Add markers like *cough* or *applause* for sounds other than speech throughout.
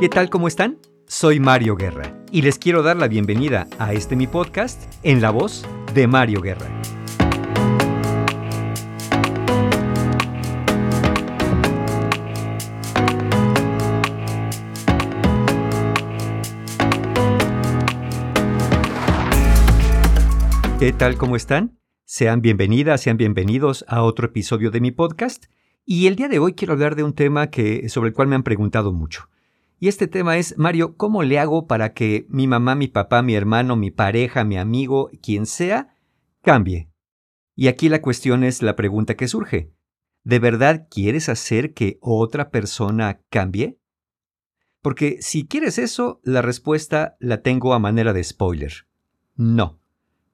¿Qué tal? ¿Cómo están? Soy Mario Guerra y les quiero dar la bienvenida a este mi podcast en la voz de Mario Guerra. ¿Qué tal? ¿Cómo están? Sean bienvenidas, sean bienvenidos a otro episodio de mi podcast. Y el día de hoy quiero hablar de un tema que, sobre el cual me han preguntado mucho. Y este tema es, Mario, ¿cómo le hago para que mi mamá, mi papá, mi hermano, mi pareja, mi amigo, quien sea, cambie? Y aquí la cuestión es la pregunta que surge. ¿De verdad quieres hacer que otra persona cambie? Porque si quieres eso, la respuesta la tengo a manera de spoiler. No.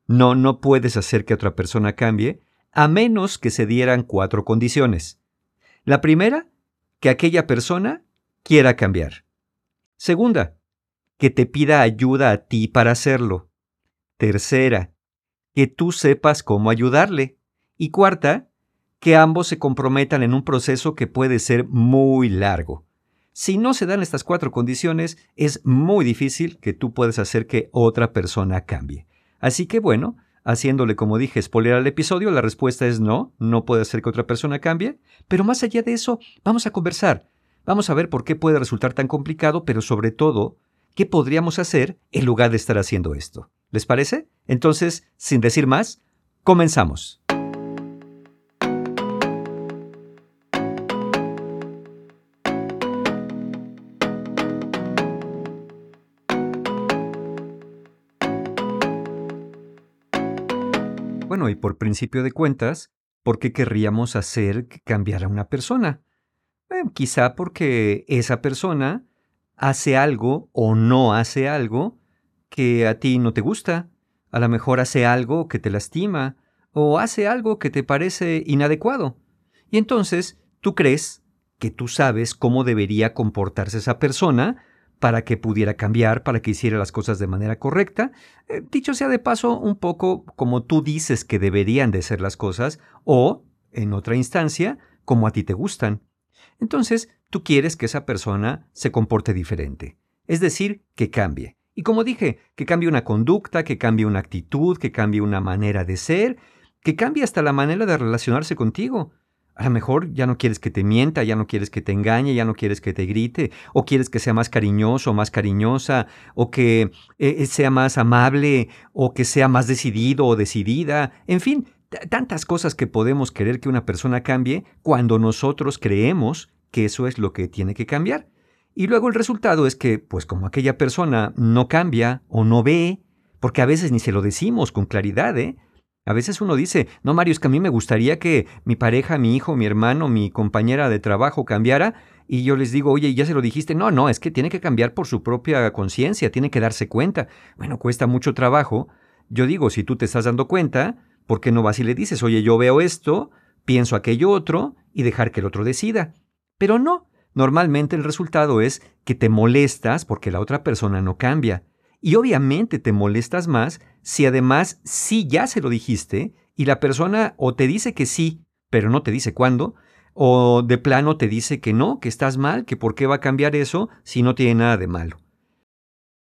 No, no puedes hacer que otra persona cambie a menos que se dieran cuatro condiciones. La primera, que aquella persona quiera cambiar. Segunda, que te pida ayuda a ti para hacerlo. Tercera, que tú sepas cómo ayudarle. Y cuarta, que ambos se comprometan en un proceso que puede ser muy largo. Si no se dan estas cuatro condiciones, es muy difícil que tú puedas hacer que otra persona cambie. Así que bueno, haciéndole como dije spoiler al episodio, la respuesta es no, no puede hacer que otra persona cambie, pero más allá de eso, vamos a conversar. Vamos a ver por qué puede resultar tan complicado, pero sobre todo, qué podríamos hacer en lugar de estar haciendo esto. ¿Les parece? Entonces, sin decir más, comenzamos. Bueno, y por principio de cuentas, ¿por qué querríamos hacer que cambiara una persona? Quizá porque esa persona hace algo o no hace algo que a ti no te gusta. A lo mejor hace algo que te lastima o hace algo que te parece inadecuado. Y entonces tú crees que tú sabes cómo debería comportarse esa persona para que pudiera cambiar, para que hiciera las cosas de manera correcta. Eh, dicho sea de paso, un poco como tú dices que deberían de ser las cosas, o, en otra instancia, como a ti te gustan. Entonces, tú quieres que esa persona se comporte diferente, es decir, que cambie. Y como dije, que cambie una conducta, que cambie una actitud, que cambie una manera de ser, que cambie hasta la manera de relacionarse contigo. A lo mejor ya no quieres que te mienta, ya no quieres que te engañe, ya no quieres que te grite, o quieres que sea más cariñoso, más cariñosa, o que eh, eh, sea más amable, o que sea más decidido o decidida. En fin, tantas cosas que podemos querer que una persona cambie cuando nosotros creemos que eso es lo que tiene que cambiar. Y luego el resultado es que, pues como aquella persona no cambia o no ve, porque a veces ni se lo decimos con claridad, ¿eh? A veces uno dice, no, Mario, es que a mí me gustaría que mi pareja, mi hijo, mi hermano, mi compañera de trabajo cambiara. Y yo les digo, oye, ¿ya se lo dijiste? No, no, es que tiene que cambiar por su propia conciencia, tiene que darse cuenta. Bueno, cuesta mucho trabajo. Yo digo, si tú te estás dando cuenta, ¿por qué no vas y le dices, oye, yo veo esto, pienso aquello otro, y dejar que el otro decida? Pero no, normalmente el resultado es que te molestas porque la otra persona no cambia. Y obviamente te molestas más si además sí ya se lo dijiste y la persona o te dice que sí, pero no te dice cuándo, o de plano te dice que no, que estás mal, que por qué va a cambiar eso si no tiene nada de malo.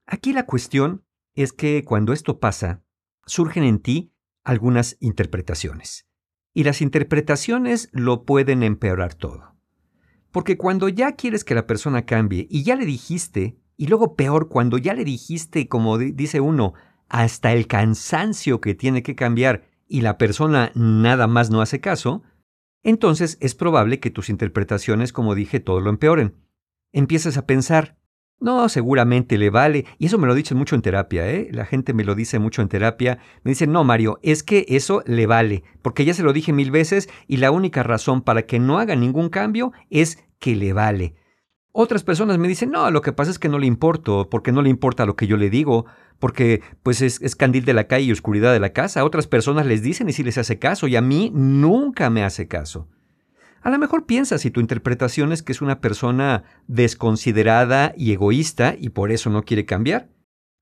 Aquí la cuestión es que cuando esto pasa, surgen en ti algunas interpretaciones. Y las interpretaciones lo pueden empeorar todo. Porque cuando ya quieres que la persona cambie y ya le dijiste y luego peor, cuando ya le dijiste, como dice uno, hasta el cansancio que tiene que cambiar y la persona nada más no hace caso, entonces es probable que tus interpretaciones, como dije, todo lo empeoren. Empiezas a pensar, no, seguramente le vale, y eso me lo dicen mucho en terapia, ¿eh? La gente me lo dice mucho en terapia, me dicen, no, Mario, es que eso le vale, porque ya se lo dije mil veces y la única razón para que no haga ningún cambio es que le vale. Otras personas me dicen, no, lo que pasa es que no le importo, porque no le importa lo que yo le digo, porque pues es, candil de la calle y oscuridad de la casa. Otras personas les dicen y si les hace caso, y a mí nunca me hace caso. A lo mejor piensas si tu interpretación es que es una persona desconsiderada y egoísta y por eso no quiere cambiar.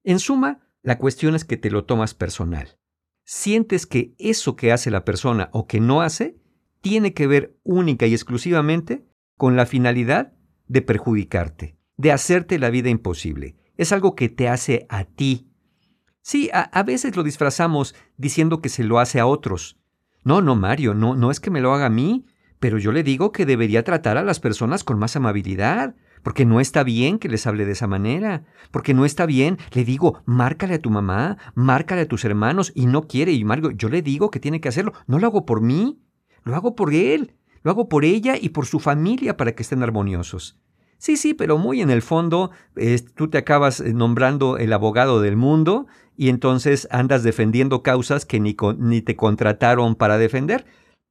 En suma, la cuestión es que te lo tomas personal. Sientes que eso que hace la persona o que no hace tiene que ver única y exclusivamente con la finalidad de perjudicarte. de hacerte la vida imposible. Es algo que te hace a ti. Sí, a, a, veces lo disfrazamos diciendo que se lo hace a otros. No, no, Mario, no, no es que me lo haga a mí, pero yo le digo que debería tratar a las personas con más amabilidad, porque no está bien que les hable de esa manera, porque no está bien, le digo, márcale a tu mamá, márcale a tus hermanos, y no quiere, y Mario, yo le digo que tiene que hacerlo, no lo hago por mí, lo hago por él, lo hago por ella y por su familia para que estén armoniosos. Sí, sí, pero muy en el fondo tú te acabas eh, nombrando el abogado del mundo y entonces andas defendiendo causas que ni, ni te contrataron para defender.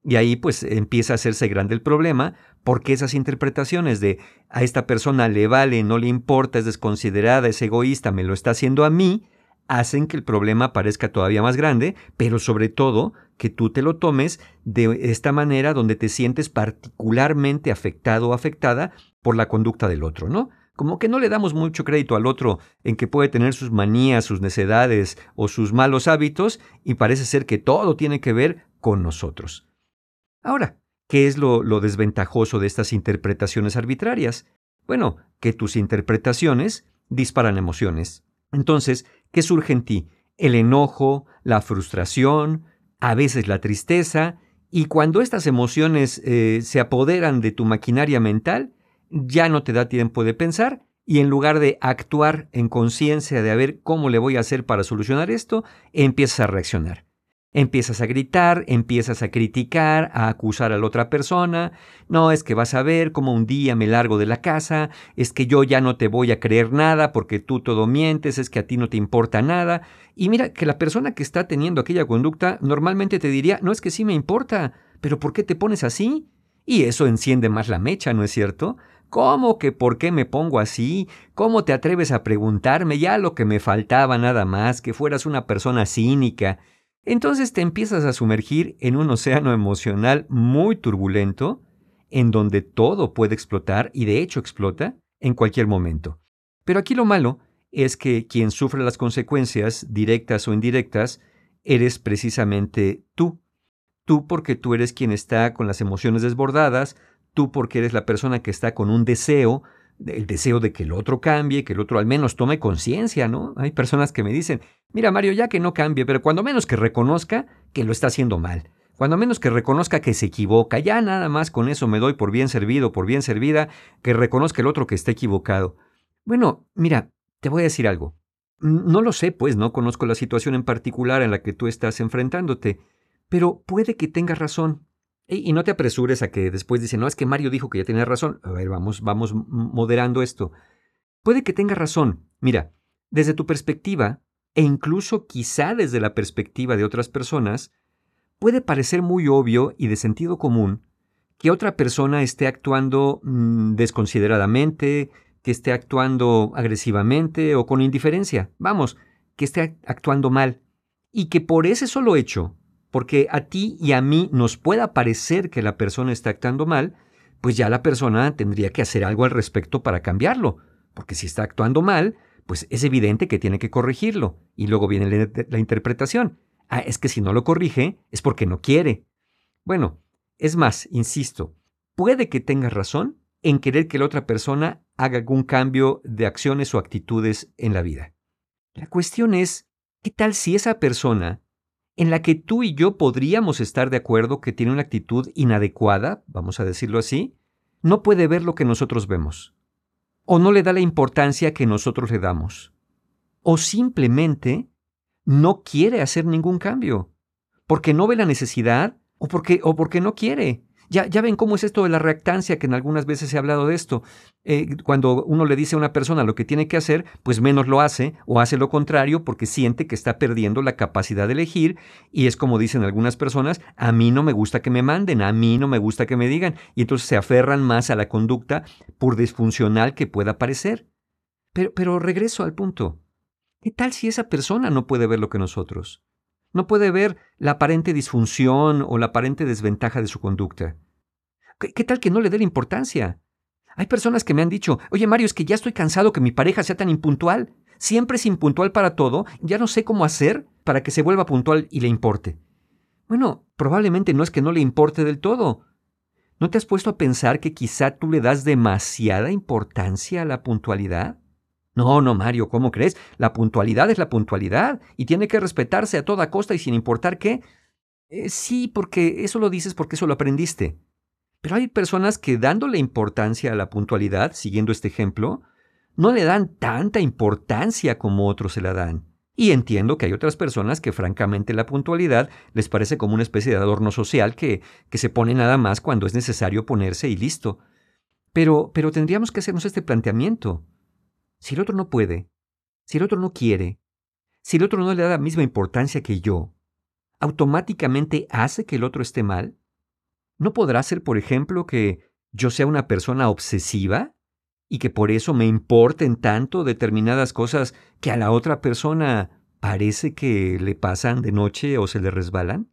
Y ahí pues empieza a hacerse grande el problema porque esas interpretaciones de a esta persona le vale, no le importa, es desconsiderada, es egoísta, me lo está haciendo a mí, hacen que el problema parezca todavía más grande, pero sobre todo que tú te lo tomes de esta manera donde te sientes particularmente afectado o afectada por la conducta del otro, ¿no? Como que no le damos mucho crédito al otro en que puede tener sus manías, sus necedades o sus malos hábitos y parece ser que todo tiene que ver con nosotros. Ahora, ¿qué es lo, desventajoso de estas interpretaciones arbitrarias? Bueno, que tus interpretaciones disparan emociones. Entonces, ¿qué surge en ti? El enojo, la frustración, a veces la tristeza, y cuando estas emociones eh, se apoderan de tu maquinaria mental, ya no te da tiempo de pensar y en lugar de actuar en conciencia de a ver cómo le voy a hacer para solucionar esto, empiezas a reaccionar. Empiezas a gritar, empiezas a criticar, a acusar a la otra persona. No, es que vas a ver cómo un día me largo de la casa, es que yo ya no te voy a creer nada porque tú todo mientes, es que a ti no te importa nada. Y mira que la persona que está teniendo aquella conducta normalmente te diría, no es que sí me importa, pero ¿por qué te pones así? Y eso enciende más la mecha, ¿no es cierto? ¿Cómo que por qué me pongo así? ¿Cómo te atreves a preguntarme ya lo que me faltaba nada más, que fueras una persona cínica? Entonces te empiezas a sumergir en un océano emocional muy turbulento, en donde todo puede explotar y de hecho explota en cualquier momento. Pero aquí lo malo es que quien sufre las consecuencias, directas o indirectas, eres precisamente tú. Tú porque tú eres quien está con las emociones desbordadas, tú porque eres la persona que está con un deseo, el deseo de que el otro cambie, que el otro al menos tome conciencia, ¿no? Hay personas que me dicen, mira Mario, ya que no cambie, pero cuando menos que reconozca que lo está haciendo mal, cuando menos que reconozca que se equivoca, ya nada más con eso me doy por bien servido, por bien servida, que reconozca el otro que está equivocado. Bueno, mira, te voy a decir algo. No lo sé, pues no conozco la situación en particular en la que tú estás enfrentándote, pero puede que tengas razón. Y, no te apresures a que después dice, no, es que Mario dijo que ya tenía razón. A ver, vamos, vamos moderando esto. Puede que tenga razón. Mira, desde tu perspectiva, e incluso quizá desde la perspectiva de otras personas, puede parecer muy obvio y de sentido común que otra persona esté actuando mm, desconsideradamente, que esté actuando agresivamente o con indiferencia. Vamos, que esté actuando mal. Y que por ese solo hecho porque a ti y a mí nos pueda parecer que la persona está actuando mal, pues ya la persona tendría que hacer algo al respecto para cambiarlo, porque si está actuando mal, pues es evidente que tiene que corregirlo. Y luego viene la, interpretación. Ah, es que si no lo corrige es porque no quiere. Bueno, es más, insisto, puede que tengas razón en querer que la otra persona haga algún cambio de acciones o actitudes en la vida. La cuestión es, ¿qué tal si esa persona en la que tú y yo podríamos estar de acuerdo que tiene una actitud inadecuada, vamos a decirlo así, no puede ver lo que nosotros vemos, o no le da la importancia que nosotros le damos, o simplemente no quiere hacer ningún cambio, porque no ve la necesidad o porque, o porque no quiere. Ya, ya ven cómo es esto de la reactancia, que en algunas veces he hablado de esto. Eh, cuando uno le dice a una persona lo que tiene que hacer, pues menos lo hace o hace lo contrario porque siente que está perdiendo la capacidad de elegir y es como dicen algunas personas, a mí no me gusta que me manden, a mí no me gusta que me digan y entonces se aferran más a la conducta por disfuncional que pueda parecer. Pero, pero regreso al punto. ¿Qué tal si esa persona no puede ver lo que nosotros? No puede ver la aparente disfunción o la aparente desventaja de su conducta. ¿Qué, tal que no le dé la importancia? Hay personas que me han dicho, oye Mario, es que ya estoy cansado que mi pareja sea tan impuntual. Siempre es impuntual para todo, ya no sé cómo hacer para que se vuelva puntual y le importe. Bueno, probablemente no es que no le importe del todo, ¿No te has puesto a pensar que quizá tú le das demasiada importancia a la puntualidad? No, no, Mario, ¿cómo crees? La puntualidad es la puntualidad y tiene que respetarse a toda costa y sin importar qué. Eh, sí, porque eso lo dices porque eso lo aprendiste. Pero hay personas que dándole importancia a la puntualidad, siguiendo este ejemplo, no le dan tanta importancia como otros se la dan. Y entiendo que hay otras personas que francamente la puntualidad les parece como una especie de adorno social que, que se pone nada más cuando es necesario ponerse y listo. Pero, pero tendríamos que hacernos este planteamiento. Si el otro no puede, si el otro no quiere, si el otro no le da la misma importancia que yo, automáticamente hace que el otro esté mal? ¿No podrá ser, por ejemplo, que yo sea una persona obsesiva y que por eso me importen tanto determinadas cosas que a la otra persona parece que le pasan de noche o se le resbalan?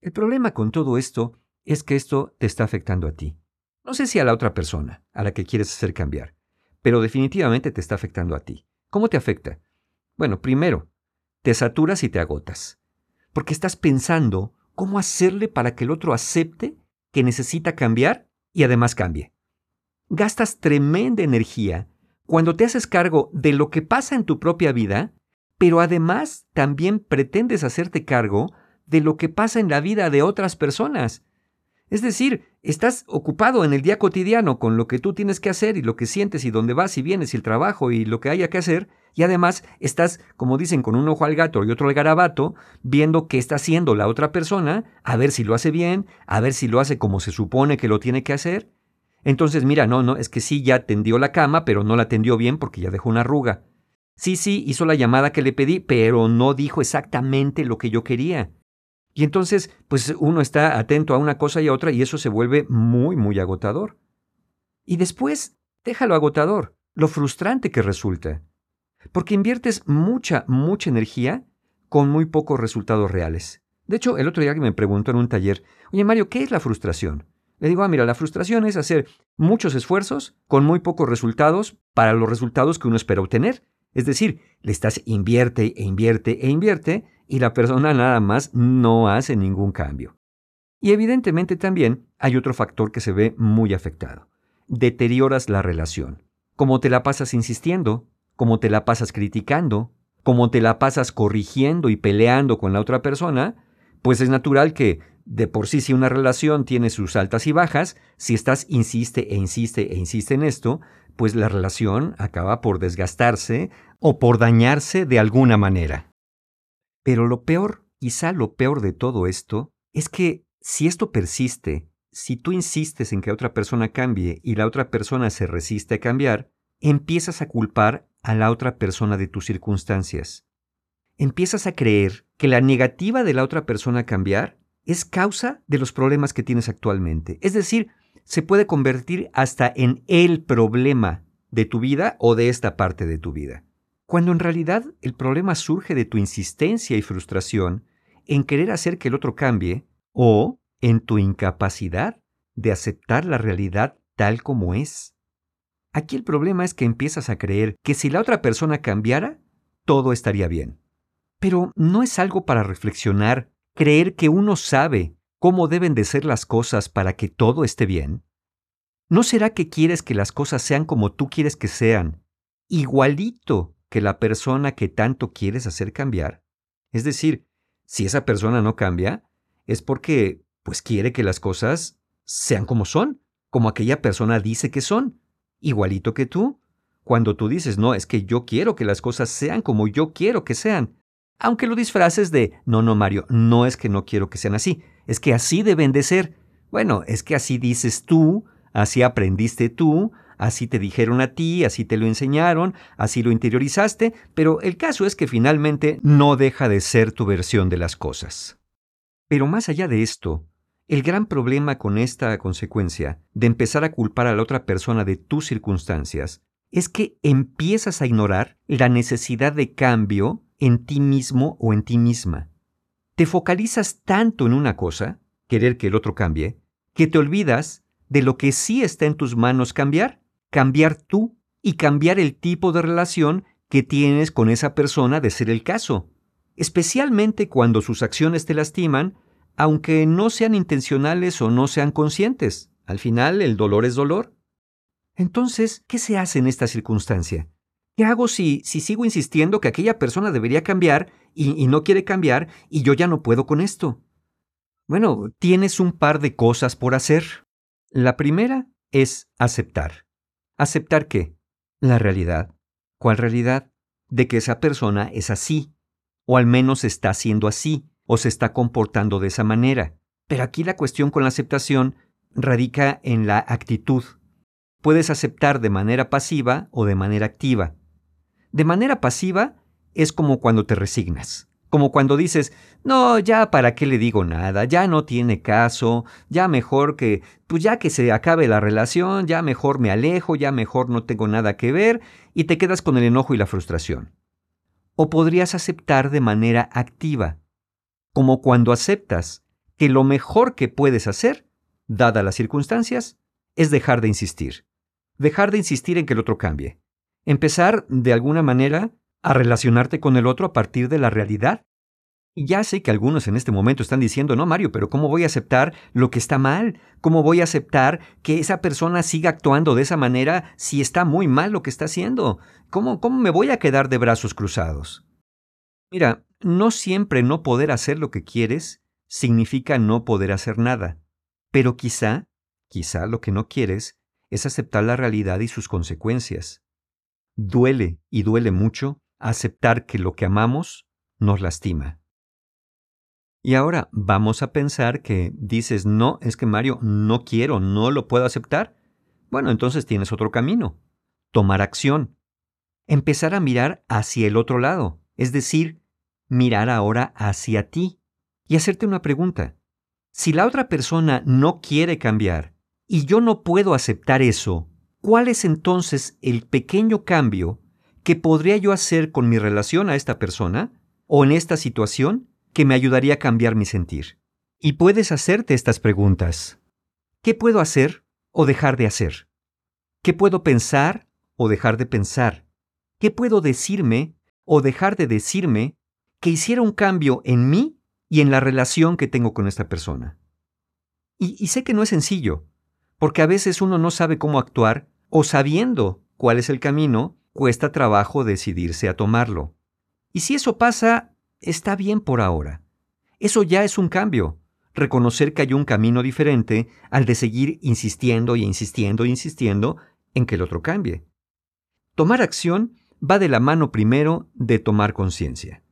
El problema con todo esto es que esto te está afectando a ti. No sé si a la otra persona, a la que quieres hacer cambiar, pero definitivamente te está afectando a ti. ¿Cómo te afecta? Bueno, primero, te saturas y te agotas, porque estás pensando cómo hacerle para que el otro acepte que necesita cambiar y además cambie gastas tremenda energía cuando te haces cargo de lo que pasa en tu propia vida, pero además también pretendes hacerte cargo de lo que pasa en la vida de otras personas. Es decir, estás ocupado en el día cotidiano con lo que tú tienes que hacer y lo que sientes y dónde vas y vienes y el trabajo y lo que haya que hacer, y además estás, como dicen, con un ojo al gato y otro al garabato, viendo qué está haciendo la otra persona, a ver si lo hace bien, a ver si lo hace como se supone que lo tiene que hacer, entonces, mira, no, no, es que sí ya tendió la cama, pero no la tendió bien porque ya dejó una arruga. Sí, sí, hizo la llamada que le pedí, pero no dijo exactamente lo que yo quería. Y entonces, pues uno está atento a una cosa y a otra y eso se vuelve muy, muy agotador. Y después, déjalo agotador, lo frustrante que resulta. Porque inviertes mucha, mucha energía con muy pocos resultados reales. De hecho, el otro día que me preguntó en un taller, oye Mario, ¿qué es la frustración? Le digo, ah, mira, la frustración es hacer muchos esfuerzos con muy pocos resultados para los resultados que uno espera obtener. Es decir, le estás invierte e invierte e invierte y la persona *laughs* nada más no hace ningún cambio. Y evidentemente también hay otro factor que se ve muy afectado. Deterioras la relación. Como te la pasas insistiendo, como te la pasas criticando, como te la pasas corrigiendo y peleando con la otra persona, pues es natural que de por sí, si una relación tiene sus altas y bajas, si estás insiste e insiste e insiste en esto, pues la relación acaba por desgastarse o por dañarse de alguna manera. Pero lo peor, quizá lo peor de todo esto, es que si esto persiste, si tú insistes en que otra persona cambie y la otra persona se resiste a cambiar, empiezas a culpar a la otra persona de tus circunstancias. Empiezas a creer que la negativa de la otra persona a cambiar es causa de los problemas que tienes actualmente. Es decir, se puede convertir hasta en el problema de tu vida o de esta parte de tu vida. Cuando en realidad el problema surge de tu insistencia y frustración en querer hacer que el otro cambie o en tu incapacidad de aceptar la realidad tal como es. Aquí el problema es que empiezas a creer que si la otra persona cambiara, todo estaría bien. Pero no es algo para reflexionar creer que uno sabe cómo deben de ser las cosas para que todo esté bien? ¿No será que quieres que las cosas sean como tú quieres que sean, igualito que la persona que tanto quieres hacer cambiar? Es decir, si esa persona no cambia, es porque pues quiere que las cosas sean como son, como aquella persona dice que son, igualito que tú. Cuando tú dices, no, es que yo quiero que las cosas sean como yo quiero que sean, aunque lo disfraces de, no, no, Mario, no es que no quiero que sean así, es que así deben de ser. Bueno, es que así dices tú, así aprendiste tú, así te dijeron a ti, así te lo enseñaron, así lo interiorizaste, pero el caso es que finalmente no deja de ser tu versión de las cosas. Pero más allá de esto, el gran problema con esta consecuencia de empezar a culpar a la otra persona de tus circunstancias es que empiezas a ignorar la necesidad de cambio en ti mismo o en ti misma. Te focalizas tanto en una cosa, querer que el otro cambie, que te olvidas de lo que sí está en tus manos cambiar, cambiar tú y cambiar el tipo de relación que tienes con esa persona de ser el caso. Especialmente cuando sus acciones te lastiman, aunque no sean intencionales o no sean conscientes. Al final, el dolor es dolor. Entonces, ¿qué se hace en esta circunstancia? ¿Qué hago si, si sigo insistiendo que aquella persona debería cambiar y, y no quiere cambiar y yo ya no puedo con esto? Bueno, tienes un par de cosas por hacer. La primera es aceptar. ¿Aceptar qué? La realidad. ¿Cuál realidad? De que esa persona es así, o al menos está siendo así, o se está comportando de esa manera. Pero aquí la cuestión con la aceptación radica en la actitud. Puedes aceptar de manera pasiva o de manera activa. De manera pasiva es como cuando te resignas. Como cuando dices, no, ya para qué le digo nada, ya no tiene caso, ya mejor que, pues ya que se acabe la relación, ya mejor me alejo, ya mejor no tengo nada que ver, y te quedas con el enojo y la frustración. O podrías aceptar de manera activa, como cuando aceptas que lo mejor que puedes hacer, dadas las circunstancias, es dejar de insistir. Dejar de insistir en que el otro cambie. Empezar, de alguna manera, a relacionarte con el otro a partir de la realidad. Ya sé que algunos en este momento están diciendo, no, Mario, pero ¿cómo voy a aceptar lo que está mal? ¿Cómo voy a aceptar que esa persona siga actuando de esa manera si está muy mal lo que está haciendo? ¿Cómo, cómo me voy a quedar de brazos cruzados? Mira, no siempre no poder hacer lo que quieres significa no poder hacer nada, pero quizá, quizá lo que no quieres es aceptar la realidad y sus consecuencias. Duele y duele mucho aceptar que lo que amamos nos lastima. Y ahora vamos a pensar que dices, no, es que Mario, no quiero, no lo puedo aceptar. Bueno, entonces tienes otro camino. Tomar acción. Empezar a mirar hacia el otro lado, es decir, mirar ahora hacia ti y hacerte una pregunta. Si la otra persona no quiere cambiar y yo no puedo aceptar eso, ¿cuál es entonces el pequeño cambio que podría yo hacer con mi relación a esta persona o en esta situación que me ayudaría a cambiar mi sentir? Y puedes hacerte estas preguntas. ¿Qué puedo hacer o dejar de hacer? ¿Qué puedo pensar o dejar de pensar? ¿Qué puedo decirme o dejar de decirme que hiciera un cambio en mí y en la relación que tengo con esta persona? Y, y sé que no es sencillo, porque a veces uno no sabe cómo actuar o sabiendo cuál es el camino, cuesta trabajo decidirse a tomarlo. Y si eso pasa, está bien por ahora. Eso ya es un cambio, reconocer que hay un camino diferente al de seguir insistiendo y insistiendo e insistiendo en que el otro cambie. Tomar acción va de la mano primero de tomar conciencia.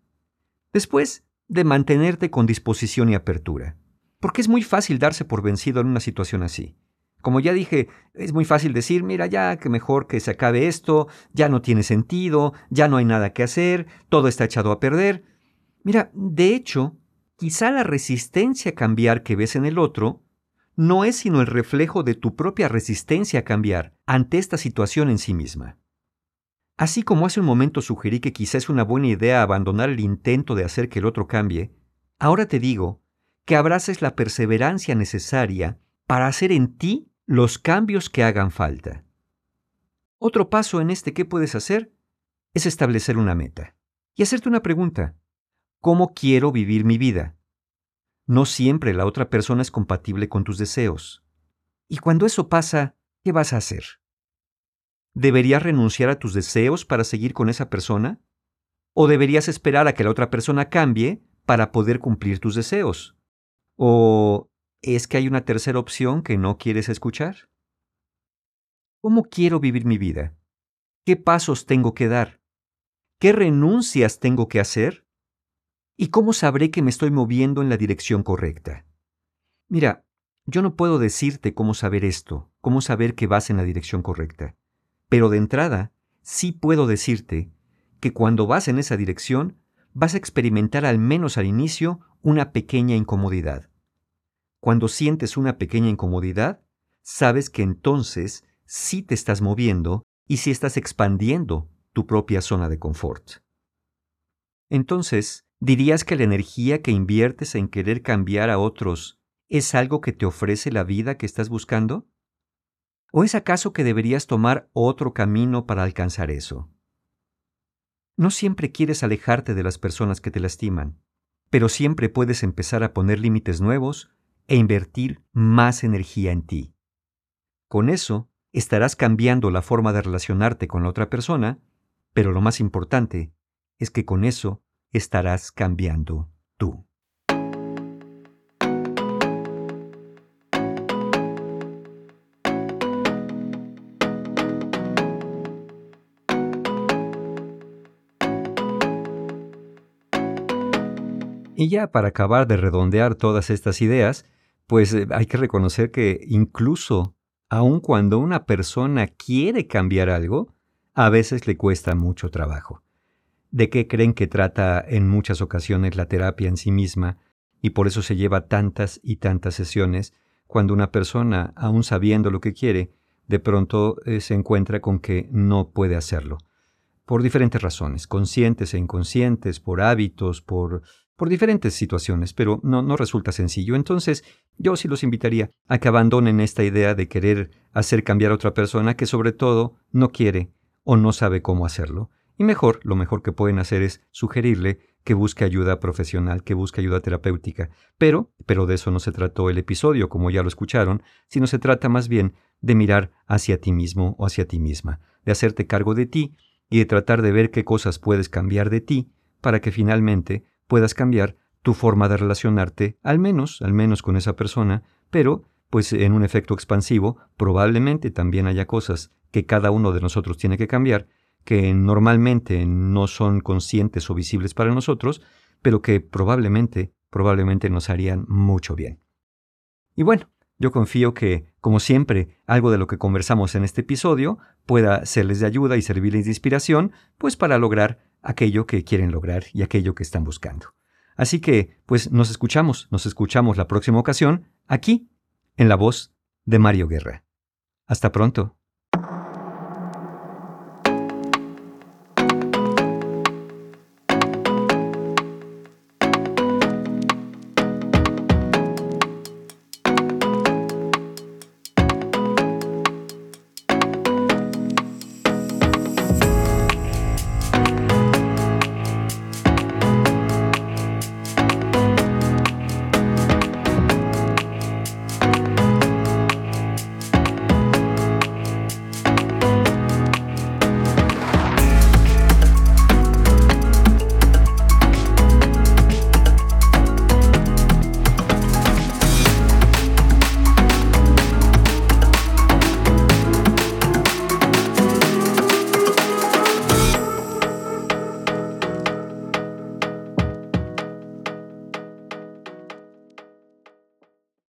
Después, de mantenerte con disposición y apertura. Porque es muy fácil darse por vencido en una situación así. Como ya dije, es muy fácil decir, mira, ya que mejor que se acabe esto, ya no tiene sentido, ya no hay nada que hacer, todo está echado a perder. Mira, de hecho, quizá la resistencia a cambiar que ves en el otro no es sino el reflejo de tu propia resistencia a cambiar ante esta situación en sí misma. Así como hace un momento sugerí que quizá es una buena idea abandonar el intento de hacer que el otro cambie, ahora te digo que abraces la perseverancia necesaria para hacer en ti los cambios que hagan falta. Otro paso en este qué puedes hacer es establecer una meta y hacerte una pregunta. ¿Cómo quiero vivir mi vida? No siempre la otra persona es compatible con tus deseos. Y cuando eso pasa, ¿qué vas a hacer? ¿Deberías renunciar a tus deseos para seguir con esa persona? ¿O deberías esperar a que la otra persona cambie para poder cumplir tus deseos? ¿O ¿Es que hay una tercera opción que no quieres escuchar? ¿Cómo quiero vivir mi vida? ¿Qué pasos tengo que dar? ¿Qué renuncias tengo que hacer? ¿Y cómo sabré que me estoy moviendo en la dirección correcta? Mira, yo no puedo decirte cómo saber esto, cómo saber que vas en la dirección correcta, pero de entrada sí puedo decirte que cuando vas en esa dirección vas a experimentar al menos al inicio una pequeña incomodidad cuando sientes una pequeña incomodidad, sabes que entonces sí te estás moviendo y sí estás expandiendo tu propia zona de confort. Entonces, ¿dirías que la energía que inviertes en querer cambiar a otros es algo que te ofrece la vida que estás buscando? ¿O es acaso que deberías tomar otro camino para alcanzar eso? No siempre quieres alejarte de las personas que te lastiman, pero siempre puedes empezar a poner límites nuevos e invertir más energía en ti. Con eso, estarás cambiando la forma de relacionarte con la otra persona, pero lo más importante es que con eso estarás cambiando tú. Y ya para acabar de redondear todas estas ideas, pues eh, hay que reconocer que incluso aun cuando una persona quiere cambiar algo, a veces le cuesta mucho trabajo. ¿De qué creen que trata en muchas ocasiones la terapia en sí misma y por eso se lleva tantas y tantas sesiones cuando una persona, aun sabiendo lo que quiere, de pronto eh, se encuentra con que no puede hacerlo? Por diferentes razones, conscientes e inconscientes, por hábitos, por por diferentes situaciones, pero no, no resulta sencillo. Entonces, yo sí los invitaría a que abandonen esta idea de querer hacer cambiar a otra persona que sobre todo no quiere o no sabe cómo hacerlo. Y mejor, lo mejor que pueden hacer es sugerirle que busque ayuda profesional, que busque ayuda terapéutica. Pero, pero de eso no se trató el episodio, como ya lo escucharon, sino se trata más bien de mirar hacia ti mismo o hacia ti misma, de hacerte cargo de ti y de tratar de ver qué cosas puedes cambiar de ti para que finalmente puedas cambiar tu forma de relacionarte, al menos, al menos con esa persona, pero, pues en un efecto expansivo, probablemente también haya cosas que cada uno de nosotros tiene que cambiar, que normalmente no son conscientes o visibles para nosotros, pero que probablemente, probablemente nos harían mucho bien. Y bueno, yo confío que, como siempre, algo de lo que conversamos en este episodio pueda serles de ayuda y servirles de inspiración, pues para lograr aquello que quieren lograr y aquello que están buscando. Así que, pues nos escuchamos, nos escuchamos la próxima ocasión aquí, en la voz de Mario Guerra. Hasta pronto.